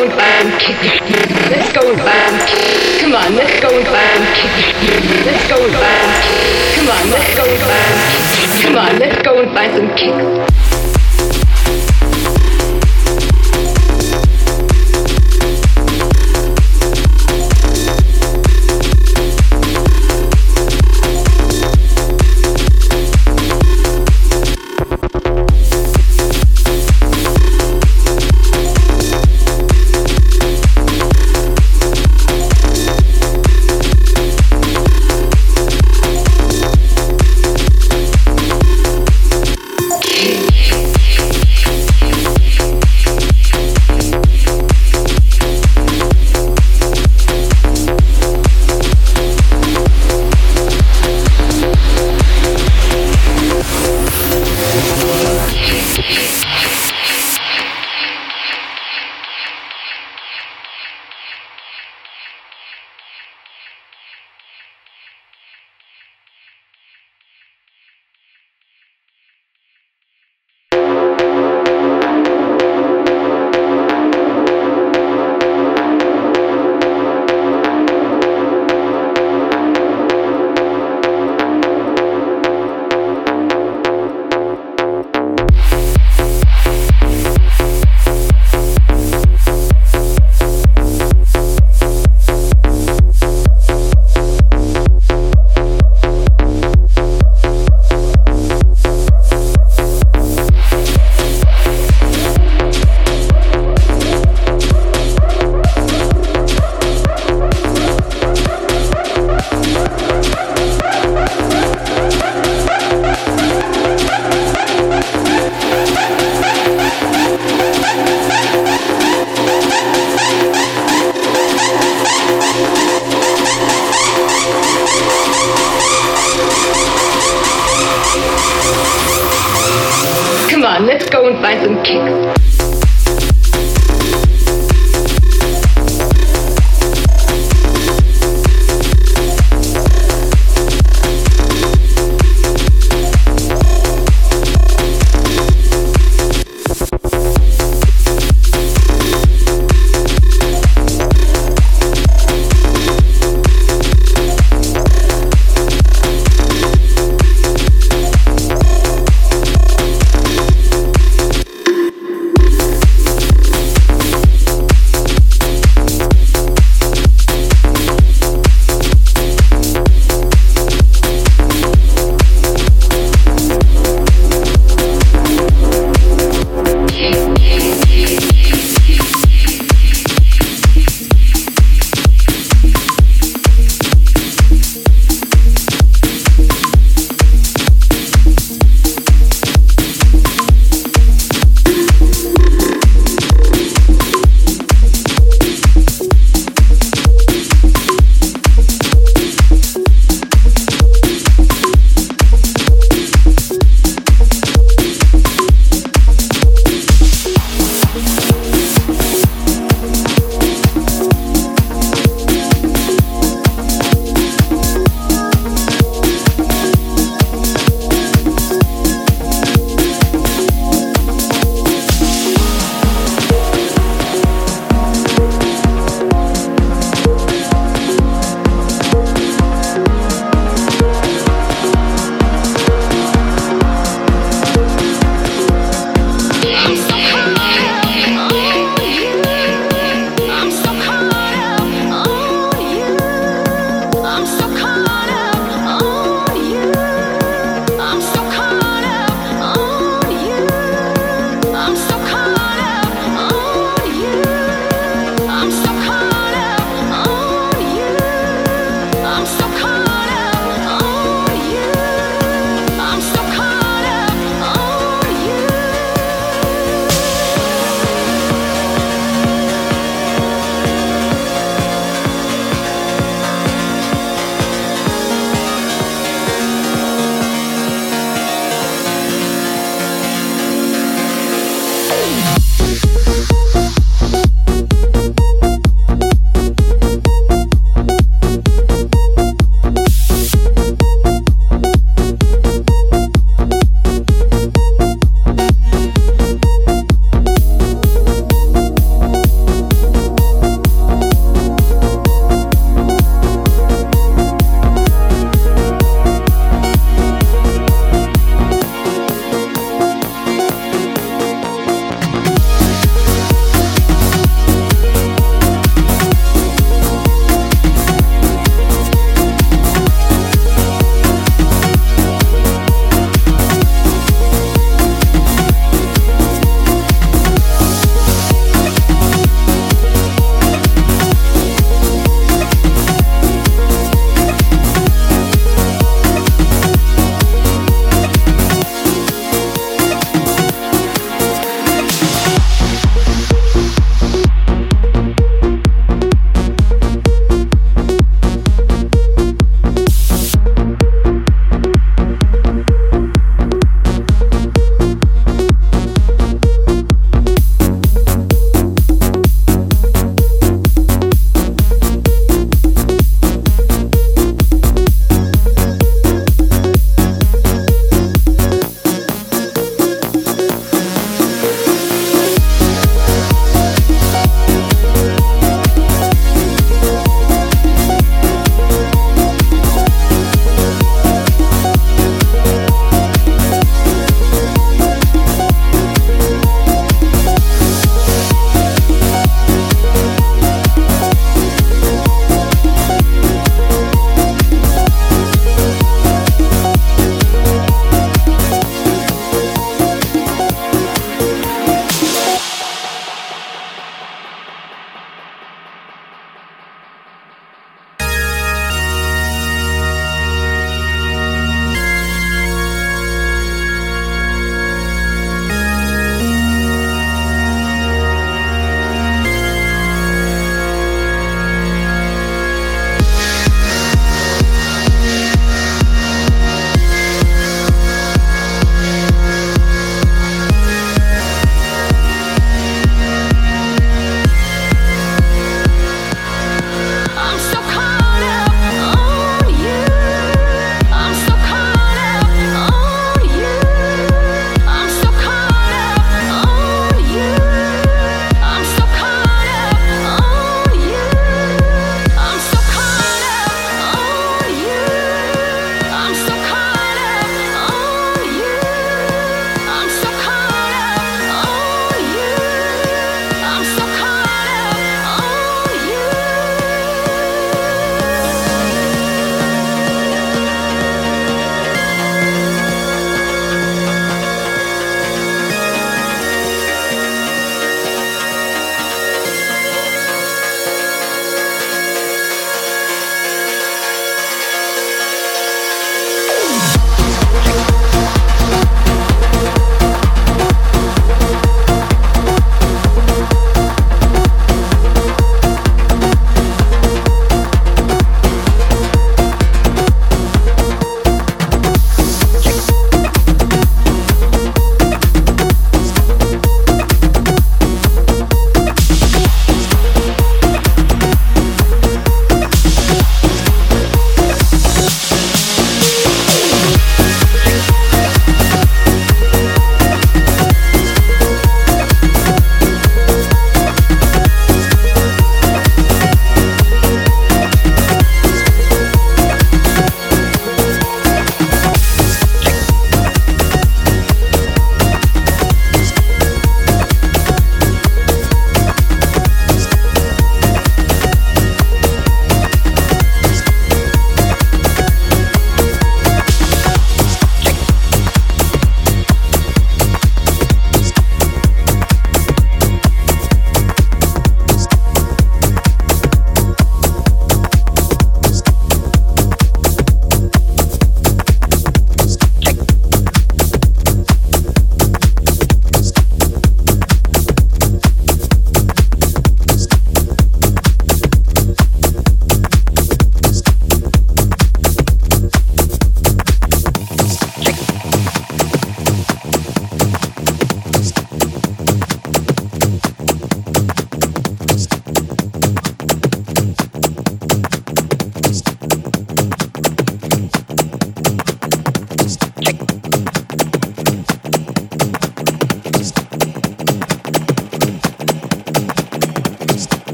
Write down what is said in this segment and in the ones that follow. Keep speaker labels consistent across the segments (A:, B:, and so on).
A: go and
B: buy and
C: kick it. Let's go and buy and kick. Come on, let's go and buy and kick. Let's go and buy and kick. Come on, let's go and buy and kick. Come on, let's go and find some kicks.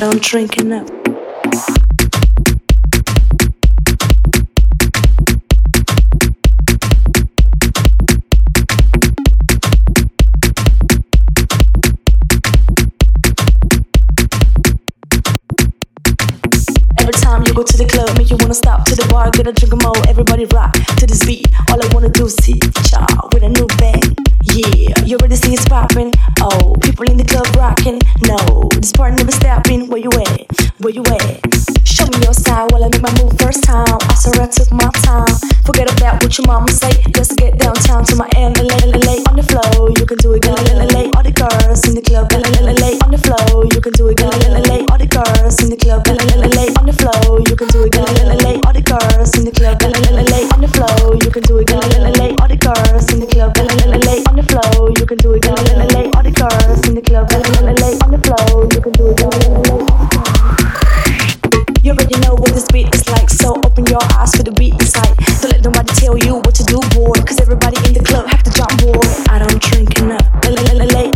C: I don't drink enough. Every time you go to the club, make you wanna stop to the bar, get a drink of. Everybody rock to this beat. All I wanna do is see y'all with a new bang. Yeah, you already see it's popping. Oh, people in the club rocking. No, this party never stopping. Where you at? Where you at? Show me your side while I make my move first time. I saw I took my time. Forget about what your mama say. Let's get downtown to my LA. On the floor, you can do it. All the girls in the club. On the floor, you can do it. All the girls in the club. On the floor, you can do it. All the girls in the club. On the floor, you can do it. Floor, you can do it. LA. All the girls in the club. On the you can do it. You already know what this beat is like, so open your eyes for the beat inside. Don't let nobody tell you what to do, everybody in the club have to jump, boy. I don't drink enough.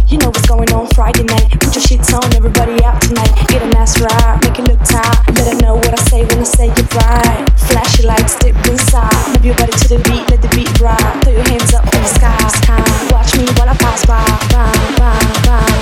C: You know what's going on Friday night. Put your shits on, everybody out tonight. Get a ride, make it look tight. Know what I say when I say right. Flash your lights, dip inside. Move your body to the beat, let the beat ride. Throw your hands up in the sky, sky. Me while I pass by, by, by, by,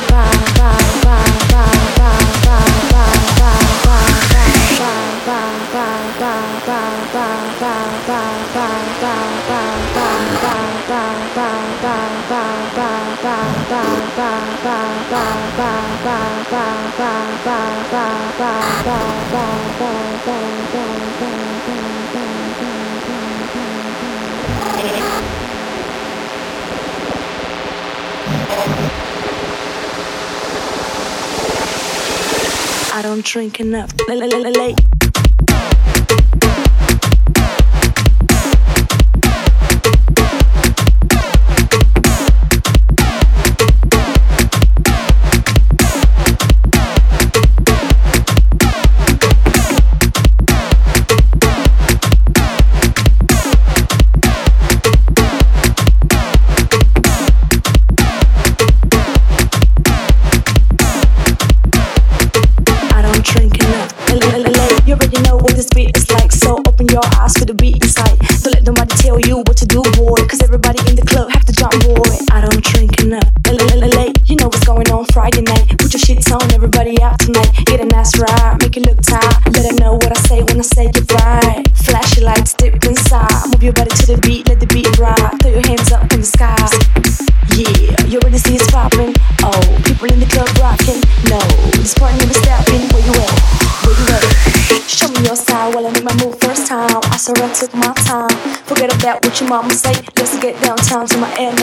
C: drinking up late.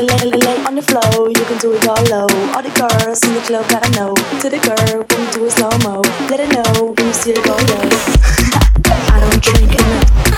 C: lay, lay, lay on the floor. You can do it all low. All the girls in the club gotta know. To the girl, when you do it slow mo, let her know when you see her go. I don't drink enough.